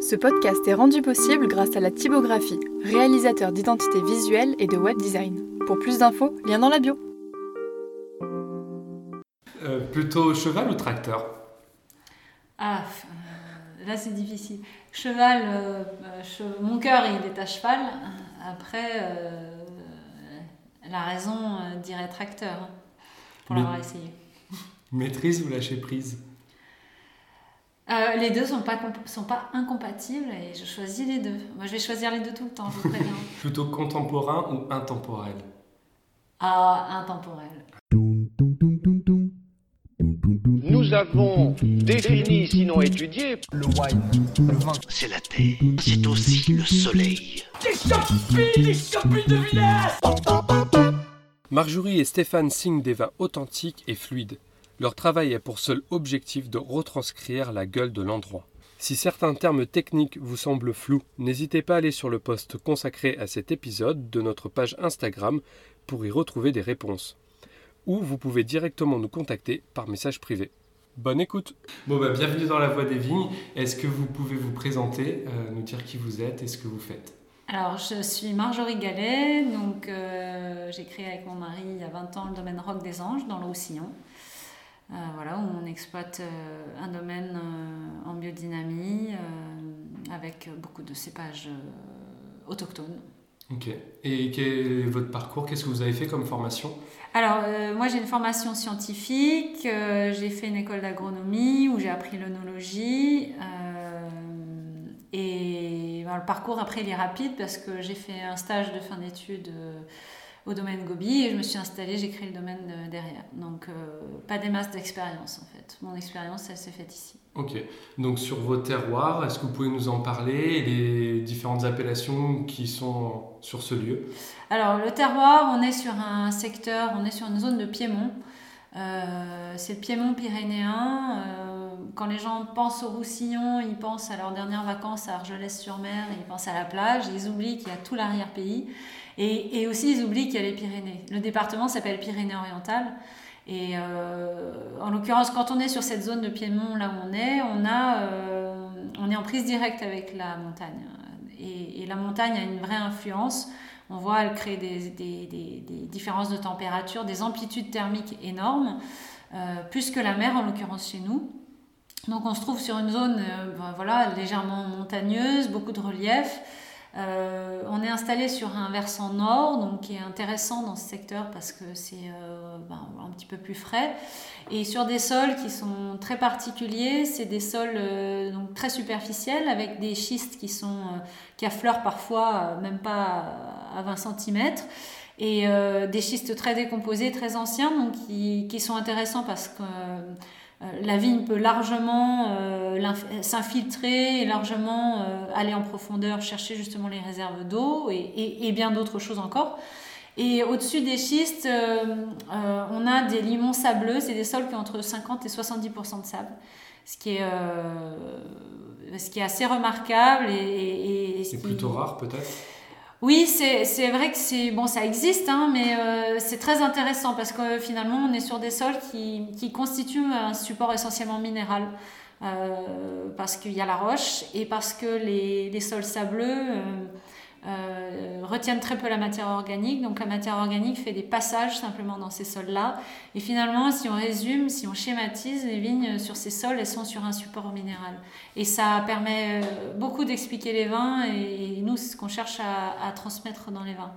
Ce podcast est rendu possible grâce à la typographie, réalisateur d'identité visuelle et de web design. Pour plus d'infos, lien dans la bio. Euh, plutôt cheval ou tracteur? Ah, euh, là c'est difficile. Cheval, euh, che- mon cœur il est à cheval. Après, euh, la raison euh, dirait tracteur, hein, pour l'avoir essayé. Maîtrise ou lâcher prise? Euh, les deux sont pas, sont pas incompatibles et je choisis les deux. Moi je vais choisir les deux tout le temps, je vous préviens. Plutôt contemporain ou intemporel? Ah, intemporel. Nous avons défini, sinon étudié, Le wine, le vin. C'est la terre, c'est aussi le soleil. Marjorie et Stéphane signent des vins authentiques et fluides. Leur travail a pour seul objectif de retranscrire la gueule de l'endroit. Si certains termes techniques vous semblent flous, n'hésitez pas à aller sur le post consacré à cet épisode de notre page Instagram pour y retrouver des réponses. Ou vous pouvez directement nous contacter par message privé. Bonne écoute Bon bah bienvenue dans la Voix des Vignes. Est-ce que vous pouvez vous présenter, euh, nous dire qui vous êtes et ce que vous faites? Alors, je suis Marjorie Gallet, donc euh, j'ai créé avec mon mari il y a 20 ans le domaine Roc des Anges dans le Roussillon. Euh, voilà, où on exploite euh, un domaine euh, en biodynamie euh, avec beaucoup de cépages euh, autochtones. Ok. Et quel est votre parcours? Qu'est-ce que vous avez fait comme formation? Alors, euh, moi j'ai une formation scientifique, euh, j'ai fait une école d'agronomie où j'ai appris l'œnologie. euh, et ben, le parcours après il est rapide parce que j'ai fait un stage de fin d'études euh, au domaine Gobi et je me suis installée, j'ai créé le domaine derrière. Donc, euh, pas des masses d'expérience en fait. Mon expérience elle s'est faite ici. Ok. Donc sur vos terroirs, est-ce que vous pouvez nous en parler et les différentes appellations qui sont sur ce lieu? Alors, le terroir, on est sur un secteur, on est sur une zone de Piémont. Euh, c'est le Piémont pyrénéen. Euh, quand les gens pensent au Roussillon, ils pensent à leurs dernières vacances à Argelès-sur-Mer, ils pensent à la plage, ils oublient qu'il y a tout l'arrière-pays. Et, aussi, ils oublient qu'il y a les Pyrénées. Le département s'appelle Pyrénées-Orientales. Et euh, en l'occurrence, quand on est sur cette zone de Piémont, là où on est, on, a, on est en prise directe avec la montagne. Et la montagne a une vraie influence. On voit, elle crée des, des- des- différences de température, des amplitudes thermiques énormes, euh, plus que la mer en l'occurrence chez nous. Donc on se trouve sur une zone euh, ben voilà, légèrement montagneuse, beaucoup de relief. Euh, on est installé sur un versant nord, donc qui est intéressant dans ce secteur parce que c'est euh, ben, un petit peu plus frais. Et sur des sols qui sont très particuliers, c'est des sols euh, donc très superficiels avec des schistes qui sont qui affleurent parfois même pas à 20 cm et des schistes très décomposés, très anciens, donc qui, qui sont intéressants parce que la vigne peut largement euh, s'infiltrer et largement euh, aller en profondeur, chercher justement les réserves d'eau et, et- et bien d'autres choses encore. Et au-dessus des schistes, euh, euh, on a des limons sableux, c'est des sols qui ont entre 50 et 70% de sable, ce qui est, euh, ce qui est assez remarquable. Et, et- et ce C'est qui- plutôt rare peut-être? Oui, c'est vrai que c'est bon, ça existe, hein, mais euh, c'est très intéressant parce que finalement, on est sur des sols qui, qui constituent un support essentiellement minéral. Euh, parce qu'il y a la roche et parce que les, les sols sableux euh, retiennent très peu la matière organique. Donc la matière organique fait des passages simplement dans ces sols-là. Et finalement, si on résume, si on schématise, les vignes sur ces sols, elles sont sur un support minéral. Et ça permet euh, beaucoup d'expliquer les vins et nous, c'est ce qu'on cherche à, à transmettre dans les vins.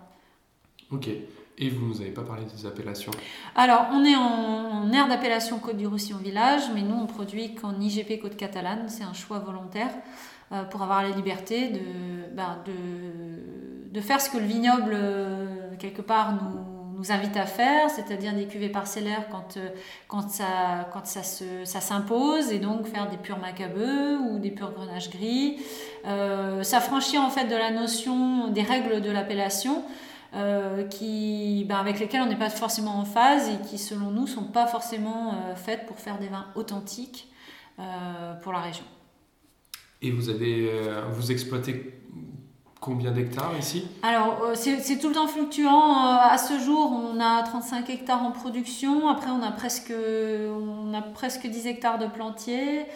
Ok. Et vous nous avez pas parlé des appellations? Alors, on est en, en aire d'appellation Côte du Roussillon Village, mais nous, on produit qu'en IGP Côte Catalane. C'est un choix volontaire pour avoir la liberté de, ben, de, faire ce que le vignoble, euh, quelque part, nous, invite à faire, c'est-à-dire des cuvées parcellaires quand, euh, ça, s'impose, et donc faire des purs macabeux ou des purs grenages gris. Euh, s'affranchir en fait de la notion des règles de l'appellation euh, qui, ben, avec lesquelles on n'est pas forcément en phase et qui, selon nous, sont pas forcément euh, faites pour faire des vins authentiques euh, pour la région. Et vous avez, euh, vous exploitez combien d'hectares ici? Alors, euh, c'est tout le temps fluctuant. Euh, à ce jour, on a 35 hectares en production. Après, on a presque, on a presque 10 hectares de plantiers.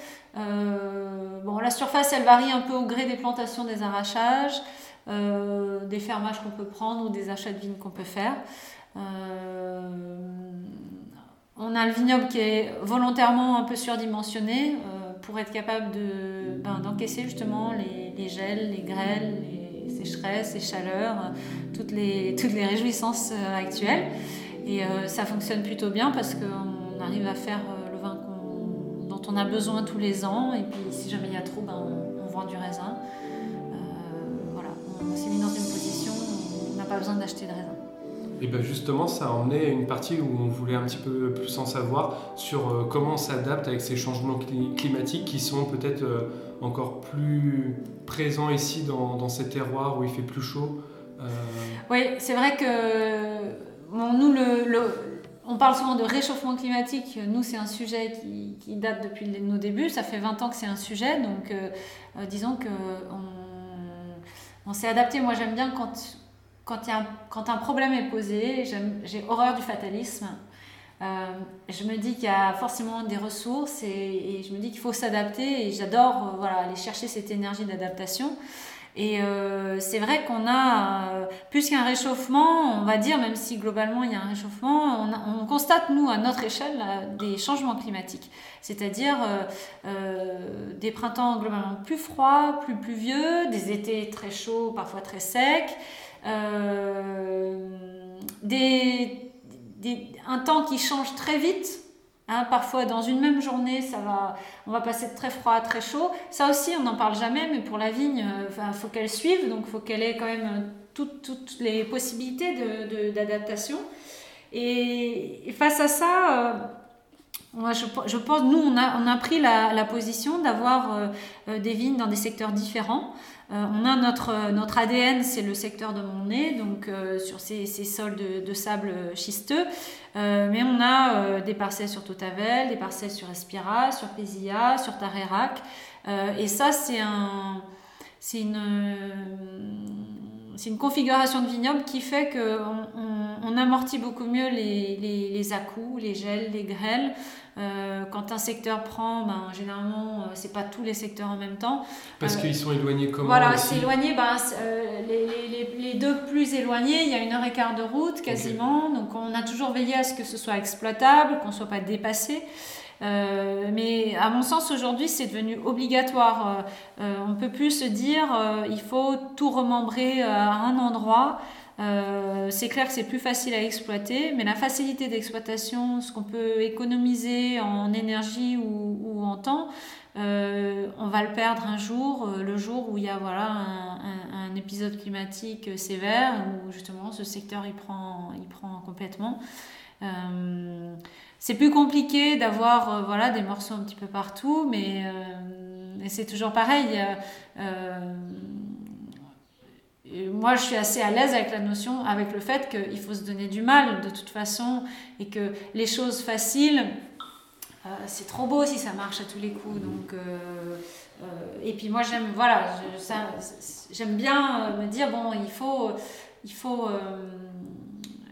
Bon, la surface, elle varie un peu au gré des plantations, des arrachages, des fermages qu'on peut prendre ou des achats de vignes qu'on peut faire. on a le vignoble qui est volontairement un peu surdimensionné pour être capable ben, d'encaisser justement les, gels, les grêles, les, sécheresses, les chaleurs, toutes les, toutes les réjouissances euh, actuelles. Et euh, ça fonctionne plutôt bien parce qu'on arrive à faire euh, le vin dont on a besoin tous les ans. Et puis si jamais il y a trop, ben, on, vend du raisin. voilà, on s'est mis dans une position où on n'a pas besoin d'acheter de raisin. Et bien justement, ça a emmené une partie où on voulait un petit peu plus en savoir sur comment on s'adapte avec ces changements climatiques qui sont peut-être encore plus présent ici dans, ces terroirs où il fait plus chaud euh, Oui, c'est vrai que nous, on parle souvent de réchauffement climatique. Nous, c'est un sujet qui, date depuis nos débuts. Ça fait 20 ans que c'est un sujet. Donc, euh, euh, disons que on, s'est adapté. Moi, j'aime bien quand, quand, un problème est posé. J'ai horreur du fatalisme. Euh, je me dis qu'il y a forcément des ressources et, je me dis qu'il faut s'adapter et j'adore euh, voilà, aller chercher cette énergie d'adaptation. Et euh, c'est vrai qu'on a, plus qu'un réchauffement, on va dire, même si globalement il y a un réchauffement, on constate, nous, à notre échelle, des changements climatiques. C'est-à-dire des printemps globalement plus froids, plus pluvieux, des étés très chauds, parfois très secs, des un temps qui change très vite. Hein, parfois, dans une même journée, ça va, on va passer de très froid à très chaud. Ça aussi, on n'en parle jamais, mais pour la vigne, il euh, faut qu'elle suive, donc il faut qu'elle ait quand même euh, toutes, toutes les possibilités d'adaptation. Et, face à ça, euh, je, pense, nous, on a, pris la position d'avoir des vignes dans des secteurs différents. Euh, on a notre, notre ADN, c'est le secteur de mon nez, donc euh, sur ces, ces, sols de, sable schisteux. Euh, mais on a des parcelles sur Totavel, des parcelles sur Espira, sur Pézilla, sur Tarérac. et ça, c'est un, une, une configuration de vignoble qui fait qu'on on, amortit beaucoup mieux les, les, les à-coups, les gels, les grêles. Euh, quand un secteur prend, ben, généralement, euh, c'est pas tous les secteurs en même temps. Parce euh, qu'ils sont éloignés comment Voilà, c'est éloigné. Ben, les, les, les, deux plus éloignés, il y a une heure et quart de route quasiment. Donc on a toujours veillé à ce que ce soit exploitable, qu'on ne soit pas dépassé. Euh, mais à mon sens, aujourd'hui, c'est devenu obligatoire. Euh, on ne peut plus se dire euh, il faut tout remembrer à un endroit. Euh, c'est clair que c'est plus facile à exploiter, mais la facilité d'exploitation, ce qu'on peut économiser en énergie ou, en temps, euh, on va le perdre un jour, euh, le jour où il y a voilà, un, épisode climatique sévère, où justement ce secteur il prend, il prend complètement. C'est plus compliqué d'avoir voilà, des morceaux un petit peu partout, mais c'est toujours pareil moi, je suis assez à l'aise avec la notion, avec le fait qu'il faut se donner du mal de toute façon et que les choses faciles, euh, c'est trop beau si ça marche à tous les coups. Donc, euh, euh, et puis moi, j'aime, voilà, j'aime bien me dire bon, il faut, il faut,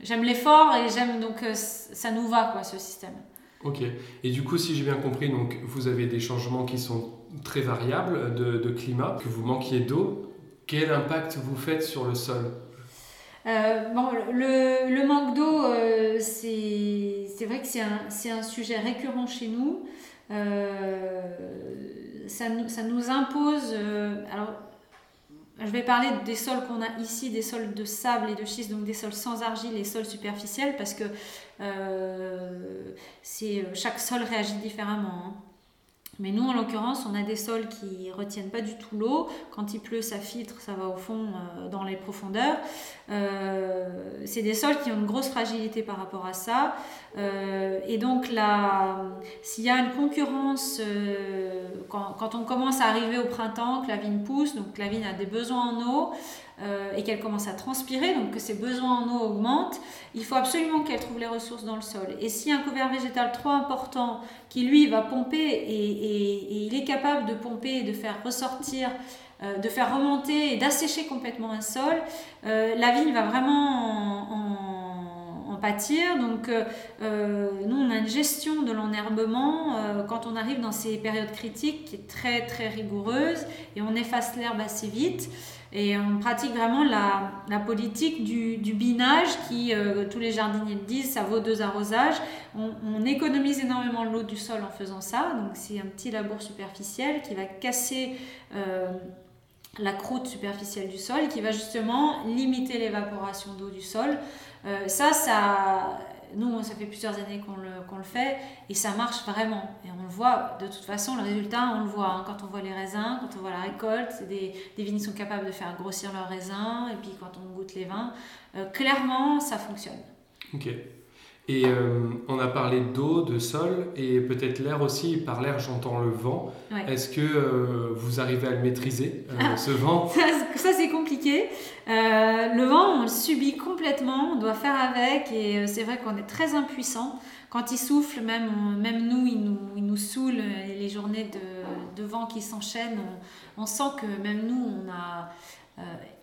j'aime l'effort et j'aime donc ça nous va quoi, ce système. Ok. Et du coup, si j'ai bien compris, donc vous avez des changements qui sont très variables de, de climat, que vous manquiez d'eau quel impact vous faites sur le sol? Euh, bon, le, manque d'eau, euh, c'est vrai que c'est un, un, sujet récurrent chez nous. Euh, ça, ça, nous impose. Euh, alors, je vais parler des sols qu'on a ici, des sols de sable et de schiste, donc des sols sans argile et sols superficiels, parce que chaque sol réagit différemment. Hein. Mais nous, en l'occurrence, on a des sols qui retiennent pas du tout l'eau. Quand il pleut, ça filtre, ça va au fond euh, dans les profondeurs. Euh, c'est des sols qui ont une grosse fragilité par rapport à ça. Euh, et donc, s'il y a une concurrence, quand, on commence à arriver au printemps, que la vigne pousse, donc la vigne a des besoins en eau, euh, et qu'elle commence à transpirer, donc que ses besoins en eau augmentent, il faut absolument qu'elle trouve les ressources dans le sol. Et si un couvert végétal trop important qui lui va pomper et, il est capable de pomper et de faire ressortir, euh, de faire remonter et d'assécher complètement un sol, euh, la vigne va vraiment en, pâtir. Donc nous, on a une gestion de l'enherbement quand on arrive dans ces périodes critiques qui est très très rigoureuse et on efface l'herbe assez vite. Et on pratique vraiment la, politique du, binage qui, euh, tous les jardiniers le disent, ça vaut deux arrosages. On, on économise énormément l'eau du sol en faisant ça. Donc c'est un petit labour superficiel qui va casser euh, la croûte superficielle du sol et qui va justement limiter l'évaporation d'eau du sol. Euh, ça, ça nous, ça fait plusieurs années qu'on le, fait et ça marche vraiment. Et on le voit, de toute façon, le résultat, on le voit hein. quand on voit les raisins, quand on voit la récolte. Des vignes sont capables de faire grossir leurs raisins et puis quand on goûte les vins, euh, clairement, ça fonctionne. Ok. Et euh, on a parlé d'eau, de sol et peut-être l'air aussi. Par l'air, j'entends le vent. Est-ce que euh, vous arrivez à le maîtriser, euh, ah. ce vent? Ça, c'est compliqué. le vent, on le subit complètement. On doit faire avec. Et c'est vrai qu'on est très impuissant. Quand il souffle, même, même nous, il nous, il nous saoule. les journées de, de vent qui s'enchaînent, on, on, sent que même nous, on a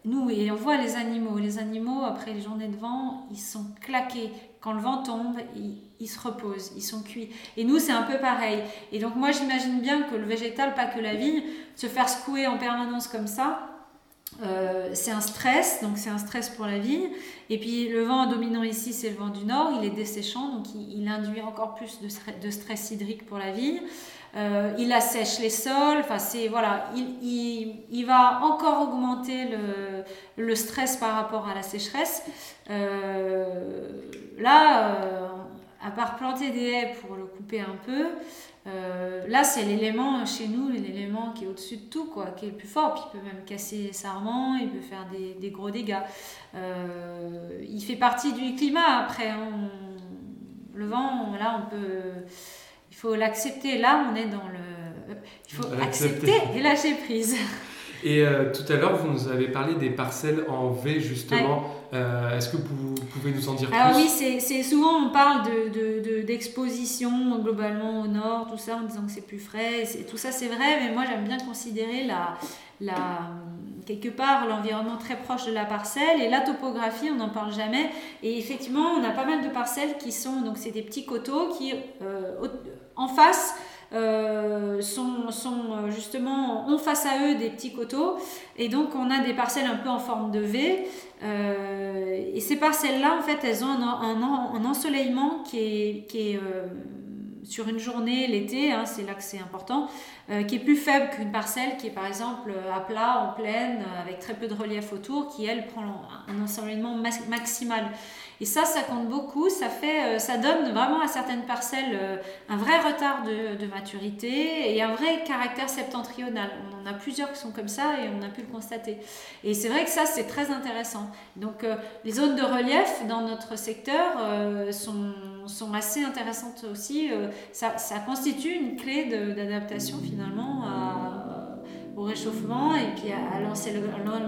nous, et on voit les animaux. Les animaux, après les journées de vent, ils sont claqués. Quand le vent tombe, ils, se reposent, ils sont cuits. Et nous, c'est un peu pareil. Et donc, moi, j'imagine bien que le végétal, pas que la vigne, se faire secouer en permanence comme ça, euh, c'est un stress, donc c'est un stress pour la vigne. Et puis le vent dominant ici, c'est le vent du nord, il est desséchant, donc il, induit encore plus de stress hydrique pour la vigne. Euh, il assèche les sols, enfin c'est voilà, il, va encore augmenter le, stress par rapport à la sécheresse. Euh, là, euh, à part planter des haies pour le couper un peu, là c'est l'élément chez nous, l'élément qui est au-dessus de tout, quoi, qui est le plus fort. Puis il peut même casser les sarments, il peut faire des, gros dégâts. il fait partie du climat après. Le vent, là on peut il faut l'accepter. Là, on est dans le. Il faut accepter et lâcher prise. Et euh, tout à l'heure, vous nous avez parlé des parcelles en V, justement. Euh, est-ce que vous pouvez nous en dire Alors oui, c'est souvent, on parle d'exposition de, de, globalement au nord, tout ça, en disant que c'est plus frais. Tout ça, c'est vrai, mais moi, j'aime bien considérer la, la, quelque part l'environnement très proche de la parcelle et la topographie, on n'en parle jamais. Et effectivement, on a pas mal de parcelles qui sont, donc c'est des petits coteaux qui, euh, en face, euh, sont, sont, euh, justement, ont face à eux des petits coteaux. Et donc, on a des parcelles un peu en forme de V. et ces parcelles-là, en fait, elles ont un, ensoleillement qui est, qui est sur une journée l'été, hein, c'est là que c'est important, euh, qui est plus faible qu'une parcelle qui est par exemple à plat, en plaine, avec très peu de relief autour, qui elle prend un ensoleillement maximal. Et ça, ça compte beaucoup. Ça, fait, euh, ça donne vraiment à certaines parcelles euh, un vrai retard de, maturité et un vrai caractère septentrional. On en a plusieurs qui sont comme ça et on a pu le constater. Et c'est vrai que ça, c'est très intéressant. Donc, euh, les zones de relief dans notre secteur sont, sont, assez intéressantes aussi. Ça, ça, constitue une clé d'adaptation finalement au réchauffement et puis à,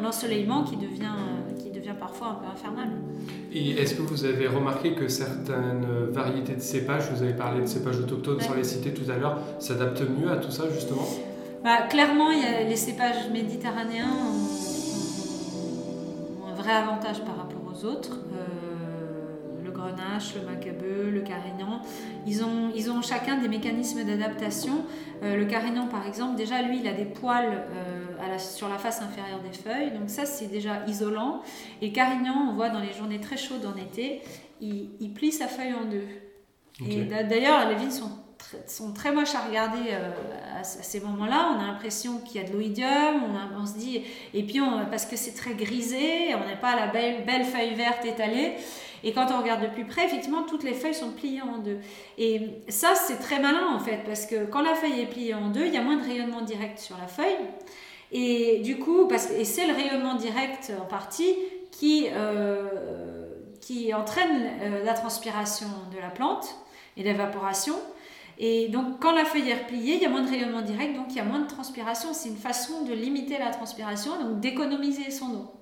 l'ensoleillement qui devient, qui devient parfois un peu infernal. Et est-ce que vous avez remarqué que certaines variétés de cépages, vous avez parlé de cépages autochtones sans les citer tout à l'heure, s'adaptent mieux à tout ça justement? Bah, Clairement, y a les cépages méditerranéens ont, un vrai avantage par rapport aux autres. Euh, grenache, le macabeu, le carignan, ils ont, ils ont chacun des mécanismes d'adaptation. Euh, le carignan, par exemple, déjà, lui, il a des poils. Euh, sur la face inférieure des feuilles. Donc ça, c'est déjà isolant. Et Carignan, on voit dans les journées très chaudes en été, il, plie sa feuille en deux. Et d'ailleurs, les vignes sont, sont très moches à regarder euh, à, ces moments-là. On a l'impression qu'il y a de l'oïdium, on, on, se dit, et puis on, parce que c'est très grisé, on n'a pas la belle, belle feuille verte étalée. Et quand on regarde de plus près, effectivement, toutes les feuilles sont pliées en deux. Et ça, c'est très malin en fait, parce que quand la feuille est pliée en deux, il y a moins de rayonnement direct sur la feuille. Et du coup, parce, c'est le rayonnement direct en partie qui, euh, qui entraîne euh, la transpiration de la plante et l'évaporation. Et donc, quand la feuille est repliée, il y a moins de rayonnement direct, donc il y a moins de transpiration. C'est une façon de limiter la transpiration, donc d'économiser son eau.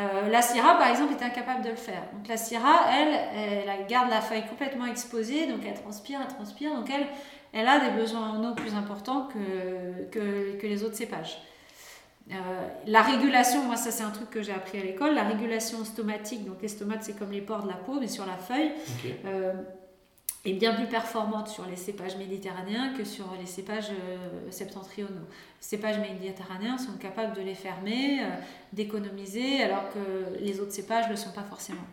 Euh, la Syrah, par exemple, est incapable de le faire. Donc la Syrah, elle, elle, garde la feuille complètement exposée, donc elle transpire, elle transpire, donc elle, elle a des besoins en eau plus importants que, que, les autres cépages. Euh, la régulation, moi ça c'est un truc que j'ai appris à l'école, la régulation stomatique, donc les stomates c'est comme les pores de la peau mais sur la feuille, euh, est bien plus performante sur les cépages méditerranéens que sur les cépages euh, septentrionaux. Les cépages méditerranéens sont capables de les fermer, d'économiser, alors que les autres cépages ne le sont pas forcément.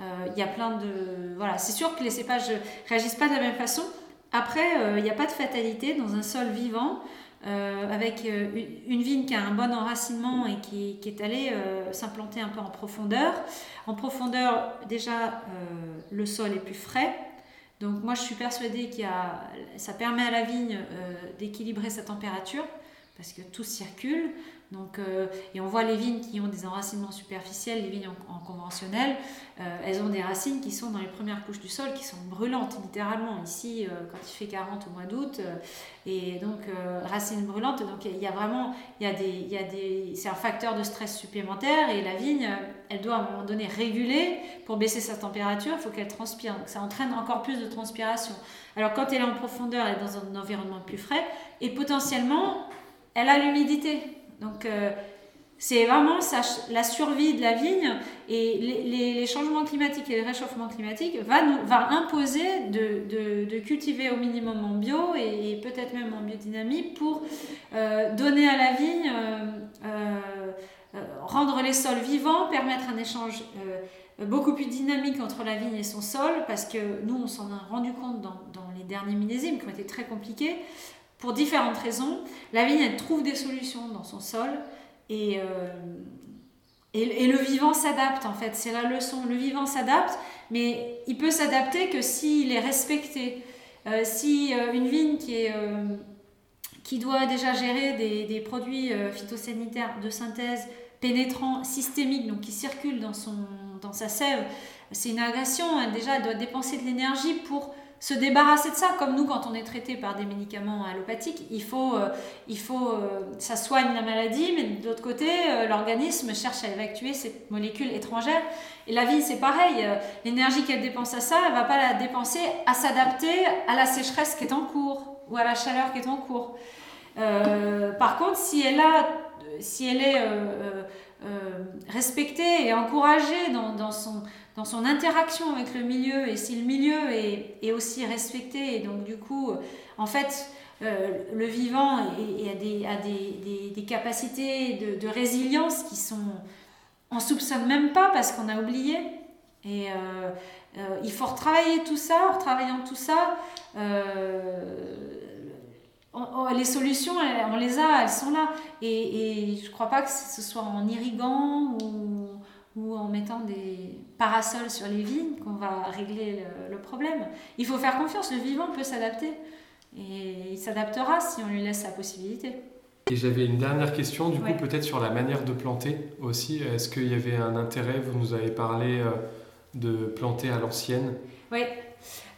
Il y a plein de... Voilà, c'est sûr que les cépages réagissent pas de la même façon, après, il n'y a pas de fatalité dans un sol vivant. Euh, avec euh, une vigne qui a un bon enracinement et qui, est allée euh, s'implanter un peu en profondeur. En profondeur, déjà, le sol est plus frais. Donc moi, je suis persuadée que ça permet à la vigne d'équilibrer sa température parce que tout circule. Donc, euh, et on voit les vignes qui ont des enracinements superficiels, les vignes en, conventionnel, euh, elles ont des racines qui sont dans les premières couches du sol, qui sont brûlantes littéralement. Ici, euh, quand il fait 40 au mois d'août, et donc racines brûlantes, donc il y a vraiment, c'est un facteur de stress supplémentaire et la vigne, elle doit à un moment donné réguler pour baisser sa température, il faut qu'elle transpire. Donc ça entraîne encore plus de transpiration. Alors quand elle est en profondeur, elle est dans un environnement plus frais et potentiellement, elle a l'humidité. Donc, euh, c'est vraiment la survie de la vigne et les, changements climatiques et le réchauffement climatique va, nous, va imposer de, cultiver au minimum en bio et, peut-être même en biodynamie pour euh, donner à la vigne, euh, rendre les sols vivants, permettre un échange beaucoup plus dynamique entre la vigne et son sol parce que nous on s'en a rendu compte dans, dans les derniers millésimes qui ont été très compliqués pour différentes raisons. La vigne, elle trouve des solutions dans son sol et, euh, et, le vivant s'adapte en fait. C'est la leçon. Le vivant s'adapte, mais il peut s'adapter que s'il est respecté. Euh, si euh, une vigne qui, est, qui doit déjà gérer des, des produits phytosanitaires de synthèse pénétrants, systémiques, donc qui circulent dans, son, dans sa sève, c'est une agression. déjà, elle doit dépenser de l'énergie pour se débarrasser de ça, comme nous quand on est traité par des médicaments allopathiques, il faut, euh, il faut euh, ça soigne la maladie, mais de l'autre côté, euh, l'organisme cherche à évacuer ces molécules étrangères. Et la vie, c'est pareil, l'énergie qu'elle dépense à ça, elle va pas la dépenser à s'adapter à la sécheresse qui est en cours ou à la chaleur qui est en cours. par contre, si elle, a, si elle est respectée et encouragée dans son dans son interaction avec le milieu et si le milieu est, aussi respecté. Et donc du coup en fait euh, le vivant a, des, capacités de, résilience qui sont on soupçonne même pas parce qu'on a oublié. Et euh, euh, il faut retravailler tout ça en retravaillant tout ça les solutions on les a elles sont là. Et, je crois pas que ce soit en irriguant ou en mettant des parasols sur les vignes qu'on va régler le, problème. Il faut faire confiance, le vivant peut s'adapter et il s'adaptera si on lui laisse la possibilité. Et j'avais une dernière question, du coup, peut-être sur la manière de planter aussi. Est-ce qu'il y avait un intérêt Vous nous avez parlé euh, de planter à l'ancienne? Oui.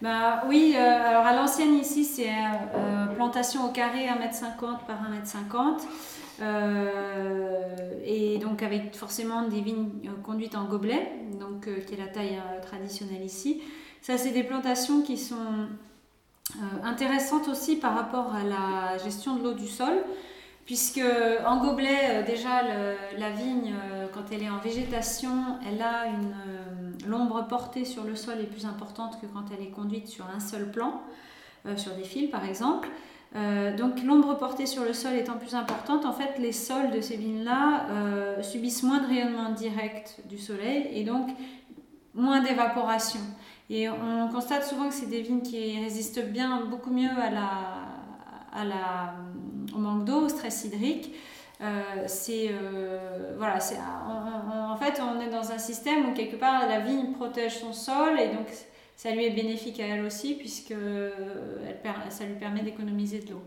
Bah, oui, euh, alors à l'ancienne ici, c'est euh, plantation au carré 1m50 par 1m50. Euh, et donc avec forcément des vignes euh, conduites en gobelet, donc euh, qui est la taille traditionnelle ici. Ça, c'est des plantations qui sont intéressantes aussi par rapport à la gestion de l'eau du sol, puisque en gobelet, déjà, la vigne, quand elle est en végétation, elle a une l'ombre portée sur le sol est plus importante que quand elle est conduite sur un seul plan, sur des fils par exemple. Euh, donc l'ombre portée sur le sol étant plus importante, en fait les sols de ces vignes-là euh, subissent moins de rayonnement direct du soleil et donc moins d'évaporation. Et on constate souvent que c'est des vignes qui résistent bien, beaucoup mieux au manque d'eau, au stress hydrique. Euh, c'est voilà, c'est en fait on est dans un système où quelque part la vigne protège son sol et donc ça lui est bénéfique à elle aussi puisque elle, ça lui permet d'économiser de l'eau.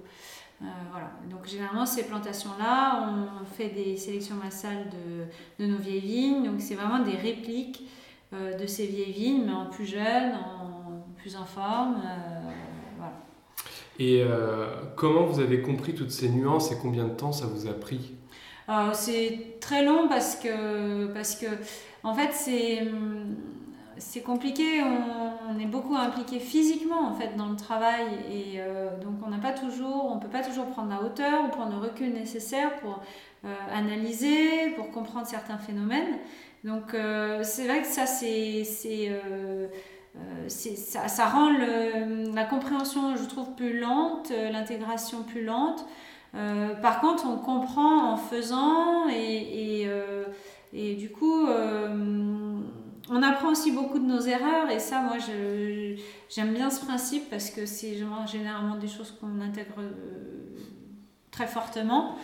Euh, voilà. Donc généralement ces plantations-là, on fait des sélections massales de, de nos vieilles vignes. Donc c'est vraiment des répliques euh, de ces vieilles vignes, mais en plus jeune, en plus en forme. Euh. Et comment vous avez compris toutes ces nuances et combien de temps ça vous a pris? C'est très long parce que, parce que en fait c'est c'est compliqué, on, est beaucoup impliqué physiquement en fait dans le travail. Et donc on n'a pas toujours, on peut pas toujours prendre la hauteur ou prendre le recul nécessaire pour analyser, pour comprendre certains phénomènes. Donc c'est vrai que ça c'est euh, ça, ça, rend la compréhension, je trouve, plus lente, euh, l'intégration plus lente. Euh, par contre, on comprend en faisant et, et, du coup, on apprend aussi beaucoup de nos erreurs et ça, moi, j'aime bien ce principe parce que c'est généralement des choses qu'on intègre très fortement.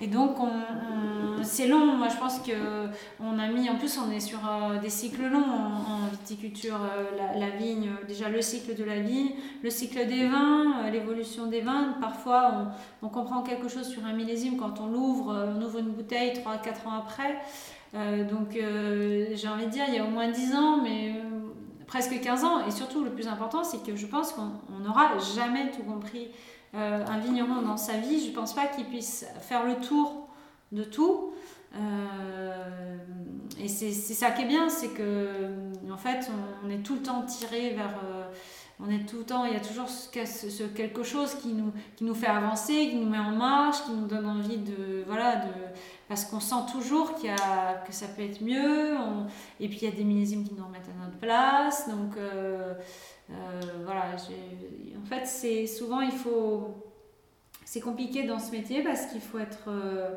Et donc, on, c'est long. Moi, je pense qu'on a mis, en plus, on est sur euh, des cycles longs en, viticulture, euh, la, vigne, déjà le cycle de la vigne, le cycle des vins, euh, l'évolution des vins. Parfois, on, on, comprend quelque chose sur un millésime quand on l'ouvre, on ouvre une bouteille 3-4 ans après. donc, j'ai envie de dire, il y a au moins 10 ans, mais presque 15 ans. Et surtout, le plus important, c'est que je pense qu'on n'aura jamais tout compris euh, un vigneron dans sa vie, je ne pense pas qu'il puisse faire le tour de tout. Euh, et c'est ça qui est bien, c'est que en fait, on, est tout le temps tiré vers. Euh, on est tout le temps, il y a toujours quelque chose qui nous, qui nous fait avancer, qui nous met en marche, qui nous donne envie de. Voilà, de parce qu'on sent toujours qu'il que ça peut être mieux. et puis il y a des millésimes qui nous remettent à notre place. Donc. Euh, voilà, en fait, c'est souvent il faut. C'est compliqué dans ce métier parce qu'il faut être, euh,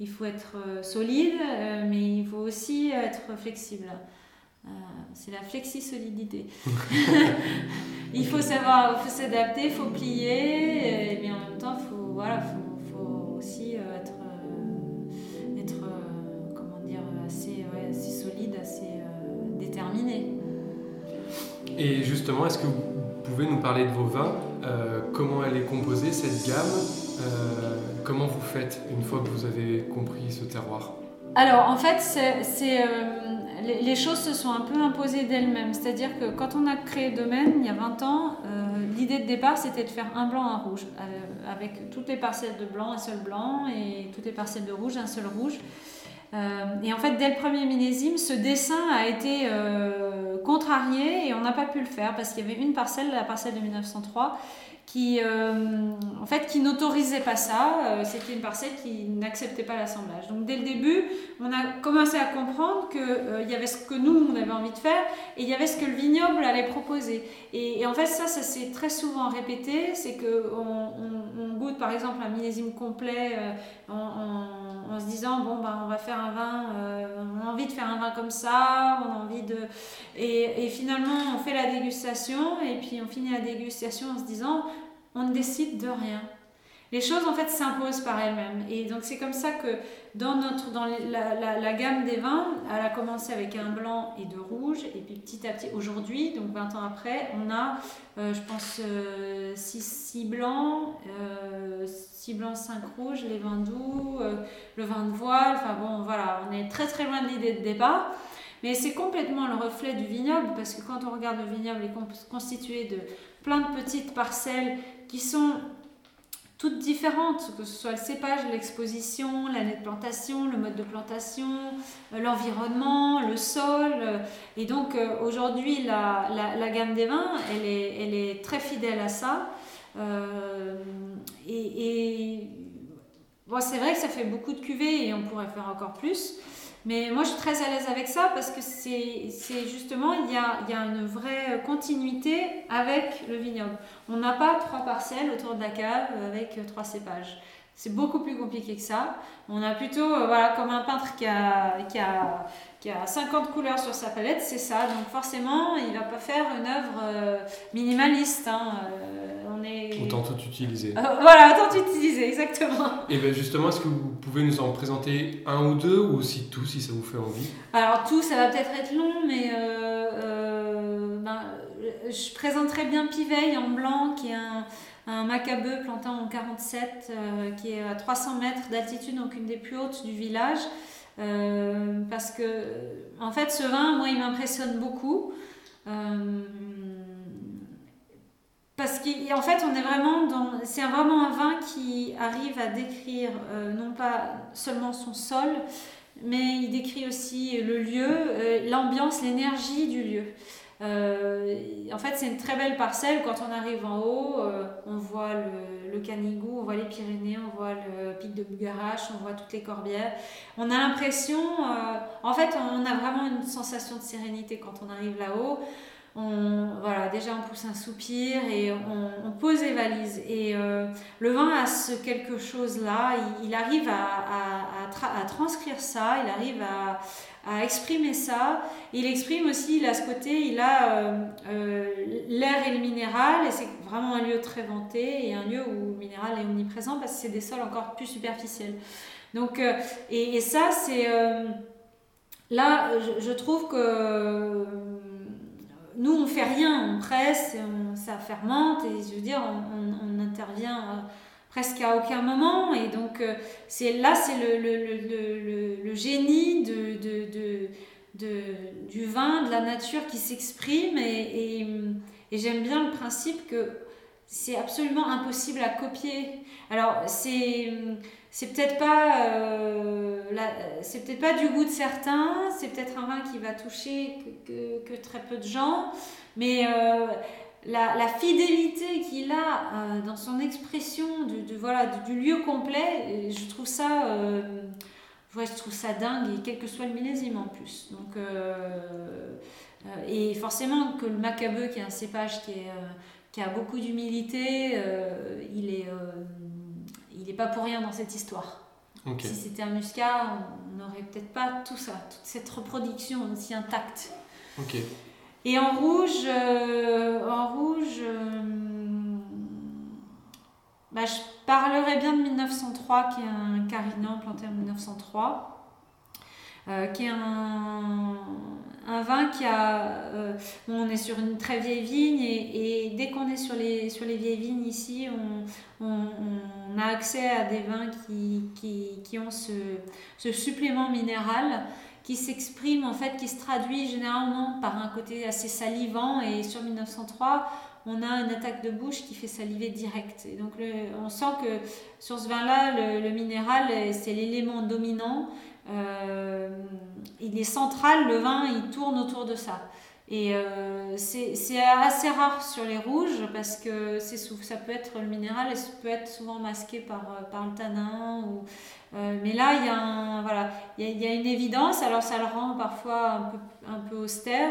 il faut être euh, solide, mais il faut aussi être flexible. c'est la flexi-solidité. il faut savoir, il faut s'adapter, il faut plier, mais en même temps, il faut, voilà, faut, faut aussi être, être comment dire, assez, ouais, assez solide, assez déterminé. Et justement, est-ce que vous pouvez nous parler de vos vins euh, Comment elle est composée, cette gamme euh, Comment vous faites une fois que vous avez compris ce terroir? Alors, en fait, c'est, euh, les, choses se sont un peu imposées d'elles-mêmes. C'est-à-dire que quand on a créé Domaine, il y a 20 ans, l'idée de départ, c'était de faire un blanc, un rouge. avec toutes les parcelles de blanc, un seul blanc, et toutes les parcelles de rouge, un seul rouge. Et en fait, dès le premier millésime, ce dessin a été contrarié et on n'a pas pu le faire parce qu'il y avait une parcelle, la parcelle de 1903, qui, euh, en fait, qui n'autorisait pas ça. C'était une parcelle qui n'acceptait pas l'assemblage. Donc, dès le début, on a commencé à comprendre qu'il y avait ce que nous, on avait envie de faire et il y avait ce que le vignoble allait proposer. Et, en fait, ça, ça s'est très souvent répété. C'est qu'on on, on, goûte, par exemple, un millésime complet en se disant bon ben on va faire un vin, euh, on a envie de faire un vin comme ça, on a envie de et, et, finalement on fait la dégustation et puis on finit la dégustation en se disant on ne décide de rien les choses en fait s'imposent par elles-mêmes. Et donc c'est comme ça que dans, notre, dans la, gamme des vins, elle a commencé avec un blanc et deux rouges. Et puis petit à petit, aujourd'hui, donc 20 ans après, on a, euh, je pense, 6 euh, blancs, 6 euh, blancs, 5 rouges, les vins doux, le vin de voile. Enfin bon, voilà, on est très très loin de l'idée de départ. Mais c'est complètement le reflet du vignoble parce que quand on regarde le vignoble, il est constitué de plein de petites parcelles qui sont toutes différentes, que ce soit le cépage, l'exposition, l'année de plantation, le mode de plantation, euh, l'environnement, le sol. Euh, et donc euh, aujourd'hui, la, la, gamme des vins, elle est, elle est très fidèle à ça. et, et bon, c'est vrai que ça fait beaucoup de cuvées et on pourrait faire encore plus. Mais moi, je suis très à l'aise avec ça parce que c'est justement, il y, a, une vraie continuité avec le vignoble. On n'a pas trois parcelles autour de la cave avec trois cépages. C'est beaucoup plus compliqué que ça. On a plutôt, euh, voilà, comme un peintre qui a, qui a, qui a 50 couleurs sur sa palette, c'est ça. Donc forcément, il va pas faire une œuvre euh, minimaliste. Hein. Euh, Autant tout utiliser. Euh, voilà, autant tout utiliser, exactement. Et bien justement, est-ce que vous pouvez nous en présenter un ou deux, ou aussi tout, si ça vous fait envie? Alors tout, ça va peut-être être long, mais euh, euh, ben, je présenterai bien Piveille en blanc, qui est un, un macabeu planté en 47, qui est à 300 mètres d'altitude, donc une des plus hautes du village. parce que, en fait, ce vin, moi, il m'impressionne beaucoup. Parce qu'en fait, on est vraiment dans. C'est vraiment un vin qui arrive à décrire euh, non pas seulement son sol, mais il décrit aussi le lieu, l'ambiance, l'énergie du lieu. en fait, c'est une très belle parcelle. Quand on arrive en haut, on voit le, Canigou, on voit les Pyrénées, on voit le pic de Bugarache, on voit toutes les corbières. On a l'impression, en fait, on a vraiment une sensation de sérénité quand on arrive là-haut on, voilà, déjà on pousse un soupir et on, pose les valises. Et euh, le vin a ce quelque chose-là, il, arrive à, transcrire ça, il arrive à, exprimer ça. Il exprime aussi, il a ce côté, il a euh, euh, l'air et le minéral, et c'est vraiment un lieu très vanté, et un lieu où le minéral est omniprésent parce que c'est des sols encore plus superficiels. Donc, et, ça, c'est... là, je, trouve que nous, on fait rien, on presse, ça fermente, et je veux dire, on, intervient euh, presque à aucun moment. Et donc, euh, là, c'est le, génie du vin, de la nature qui s'exprime. Et, et j'aime bien le principe que c'est absolument impossible à copier. Alors, c'est c'est peut-être pas euh, c'est peut-être pas du goût de certains c'est peut-être un vin qui va toucher que, très peu de gens mais euh, la, la, fidélité qu'il a euh, dans son expression de, voilà du lieu complet je trouve ça ouais, je trouve ça dingue et quel que soit le millésime en plus. Donc et forcément que le macabeu qui est un cépage qui est qui a beaucoup d'humilité il est il n'est pas pour rien dans cette histoire. Si c'était un muscat, on n'aurait peut-être pas tout ça, toute cette reproduction aussi intacte. Et en rouge, euh, en rouge, euh, bah, je parlerai bien de 1903, qui est un Carignan planté en 1903, euh, qui est un, un vin qui a. Euh, on est sur une très vieille vigne et, dès qu'on est sur les, sur les vieilles vignes ici, on, on, a accès à des vins qui, qui, qui ont ce, ce, supplément minéral qui s'exprime en fait, qui se traduit généralement par un côté assez salivant et sur 1903 on a une attaque de bouche qui fait saliver direct. Et donc on sent que sur ce vin-là, le, le minéral, c'est l'élément dominant euh, il est central, le vin, il tourne autour de ça. Et euh, c'est assez rare sur les rouges parce que ça peut être le minéral et ça peut être souvent masqué par, euh, par le tanin. Mais là, il y, a voilà, il, y a, une évidence, alors ça le rend parfois un peu, austère.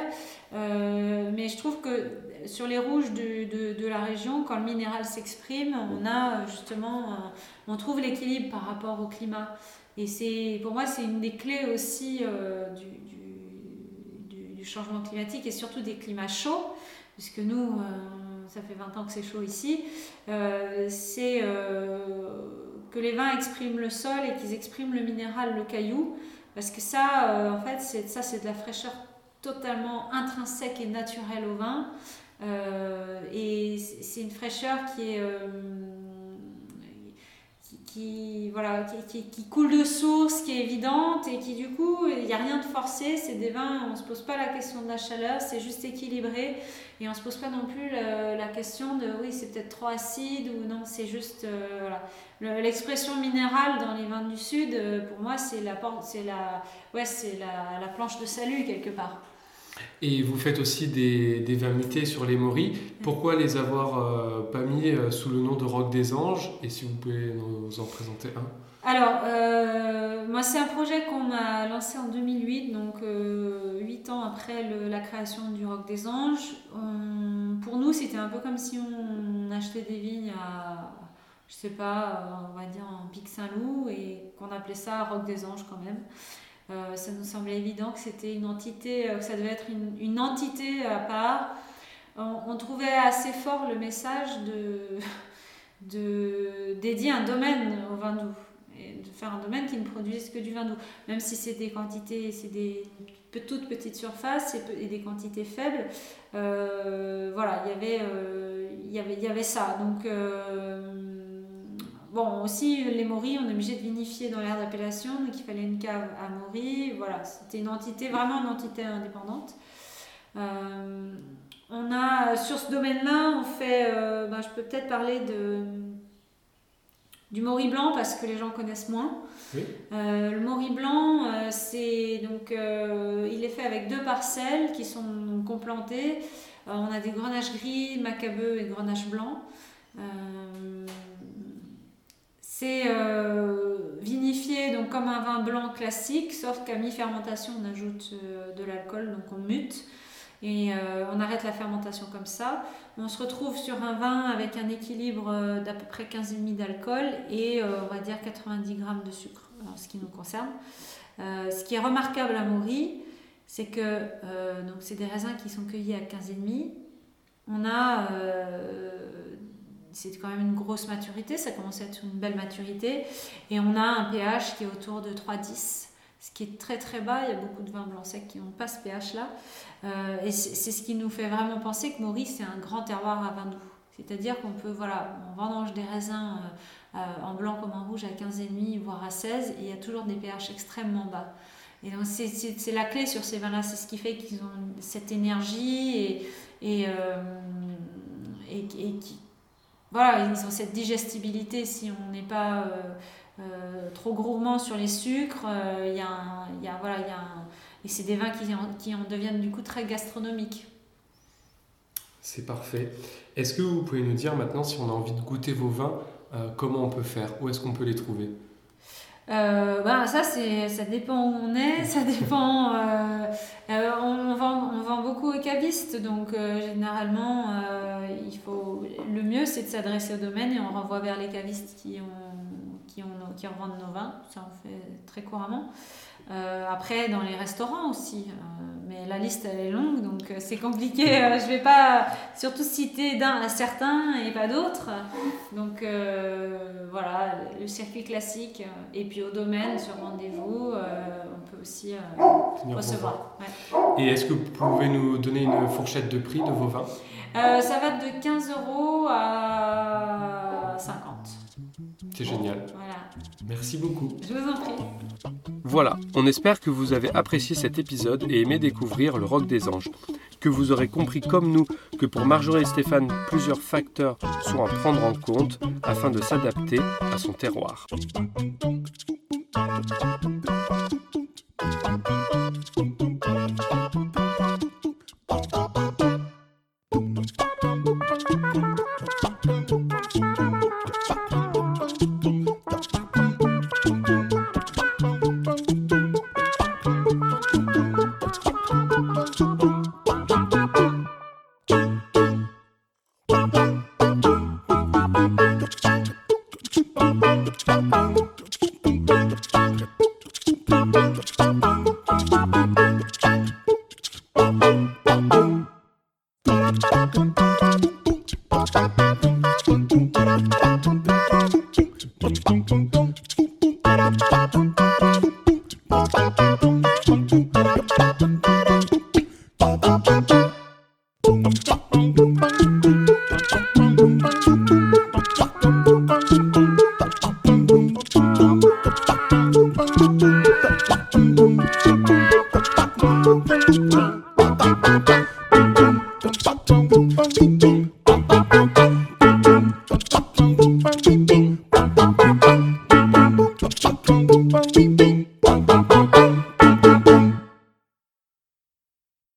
mais je trouve que sur les rouges de, de la région, quand le minéral s'exprime, on a justement, on trouve l'équilibre par rapport au climat. Et c'est, pour moi, c'est une des clés aussi euh, du, changement climatique et surtout des climats chauds, puisque nous, euh, ça fait 20 ans que c'est chaud ici, euh, c'est que les vins expriment le sol et qu'ils expriment le minéral, le caillou, parce que ça, en fait, ça, c'est de la fraîcheur totalement intrinsèque et naturelle au vin. et c'est une fraîcheur qui est qui, voilà, qui, qui, coule de source, qui est évidente et qui du coup, il n'y a rien de forcé, c'est des vins, on ne se pose pas la question de la chaleur, c'est juste équilibré et on ne se pose pas non plus la, question de oui, c'est peut-être trop acide ou non, c'est juste euh, voilà. L'expression minérale dans les vins du Sud, euh, pour moi, c'est la, c'est la, ouais, c'est la, la planche de salut quelque part. Et vous faites aussi des, des sur les moris. Pourquoi les avoir euh, pas mis euh, sous le nom de Rock des Anges? Et si vous pouvez nous en présenter un alors, euh, moi, c'est un projet qu'on a lancé en 2008, donc euh, 8 ans après la création du Rock des Anges. pour nous, c'était un peu comme si on achetait des vignes à, je sais pas, on va dire en Pic Saint-Loup et qu'on appelait ça Rock des Anges quand même. Euh, ça nous semblait évident que c'était une entité, euh, que ça devait être une, entité à part. On, trouvait assez fort le message de, dédier un domaine au vin doux et de faire un domaine qui ne produise que du vin doux, même si c'est des quantités, c'est des toutes petites surfaces et, des quantités faibles. Euh, voilà, il y avait, y avait, il y avait ça. Donc Bon, aussi, les moris, on est obligé de vinifier dans l'aire d'appellation, donc il fallait une cave à moris. Voilà, c'était une entité, vraiment une entité indépendante. Euh, on a, sur ce domaine-là, on fait, euh, ben, je peux peut-être parler de, du mori blanc parce que les gens connaissent moins. Euh, le mori blanc, c'est donc il est fait avec deux parcelles qui sont complantées. on a des grenaches gris, macabeux et grenaches blancs. C'est vinifié donc comme un vin blanc classique, sauf qu'à mi-fermentation on ajoute de l'alcool, donc on mute et euh, on arrête la fermentation comme ça. On se retrouve sur un vin avec un équilibre euh, d'à peu près 15,5 d'alcool et euh, on va dire 90 grammes de sucre en ce qui nous concerne. ce qui est remarquable à Maury, c'est que donc c'est des raisins qui sont cueillis à 15,5. On a c'est quand même une grosse maturité, ça commence à être une belle maturité et on a un pH qui est autour de 3,10 ce qui est très très bas. Il y a beaucoup de vins blancs secs qui n'ont pas ce pH-là. Euh, et c'est ce qui nous fait vraiment penser que Maurice, c'est un grand terroir à vin doux. C'est-à-dire qu'on peut, voilà, on vendange des raisins euh, euh, en blanc comme en rouge à 15,5, voire à 16, et il y a toujours des pH extrêmement bas. Et donc c'est la clé sur ces vins-là, c'est ce qui fait qu'ils ont cette énergie et, et, et, qui, voilà, ils ont cette digestibilité si on n'est pas euh, trop gourmand sur les sucres. Et c'est des vins qui en, qui en deviennent du coup très gastronomiques. C'est parfait. Est-ce que vous pouvez nous dire maintenant si on a envie de goûter vos vins, euh, comment on peut faire? Où est-ce qu'on peut les trouver? Euh, bah, ça, c'est, ça dépend où on est, ça dépend. on, vend, on vend beaucoup aux cavistes, donc généralement, il faut, le mieux c'est de s'adresser au domaine et on renvoie vers les cavistes qui ont qui, ont, qui revendent nos vins, ça on fait très couramment. Euh, après, dans les restaurants aussi, euh, mais la liste elle est longue, donc euh, c'est compliqué. je vais pas surtout citer d'un à certains et pas d'autres. Donc voilà, le circuit classique, et puis au domaine, sur rendez-vous, on peut aussi recevoir. Et est-ce que vous pouvez nous donner une fourchette de prix de vos vins? Ça va de 15 euros à 50. C'est génial. Voilà. Merci beaucoup. Je vous en prie. Voilà, on espère que vous avez apprécié cet épisode et aimé découvrir le rock des anges. Que vous aurez compris comme nous que pour Marjorie et Stéphane, plusieurs facteurs sont à prendre en compte afin de s'adapter à son terroir. Thank you.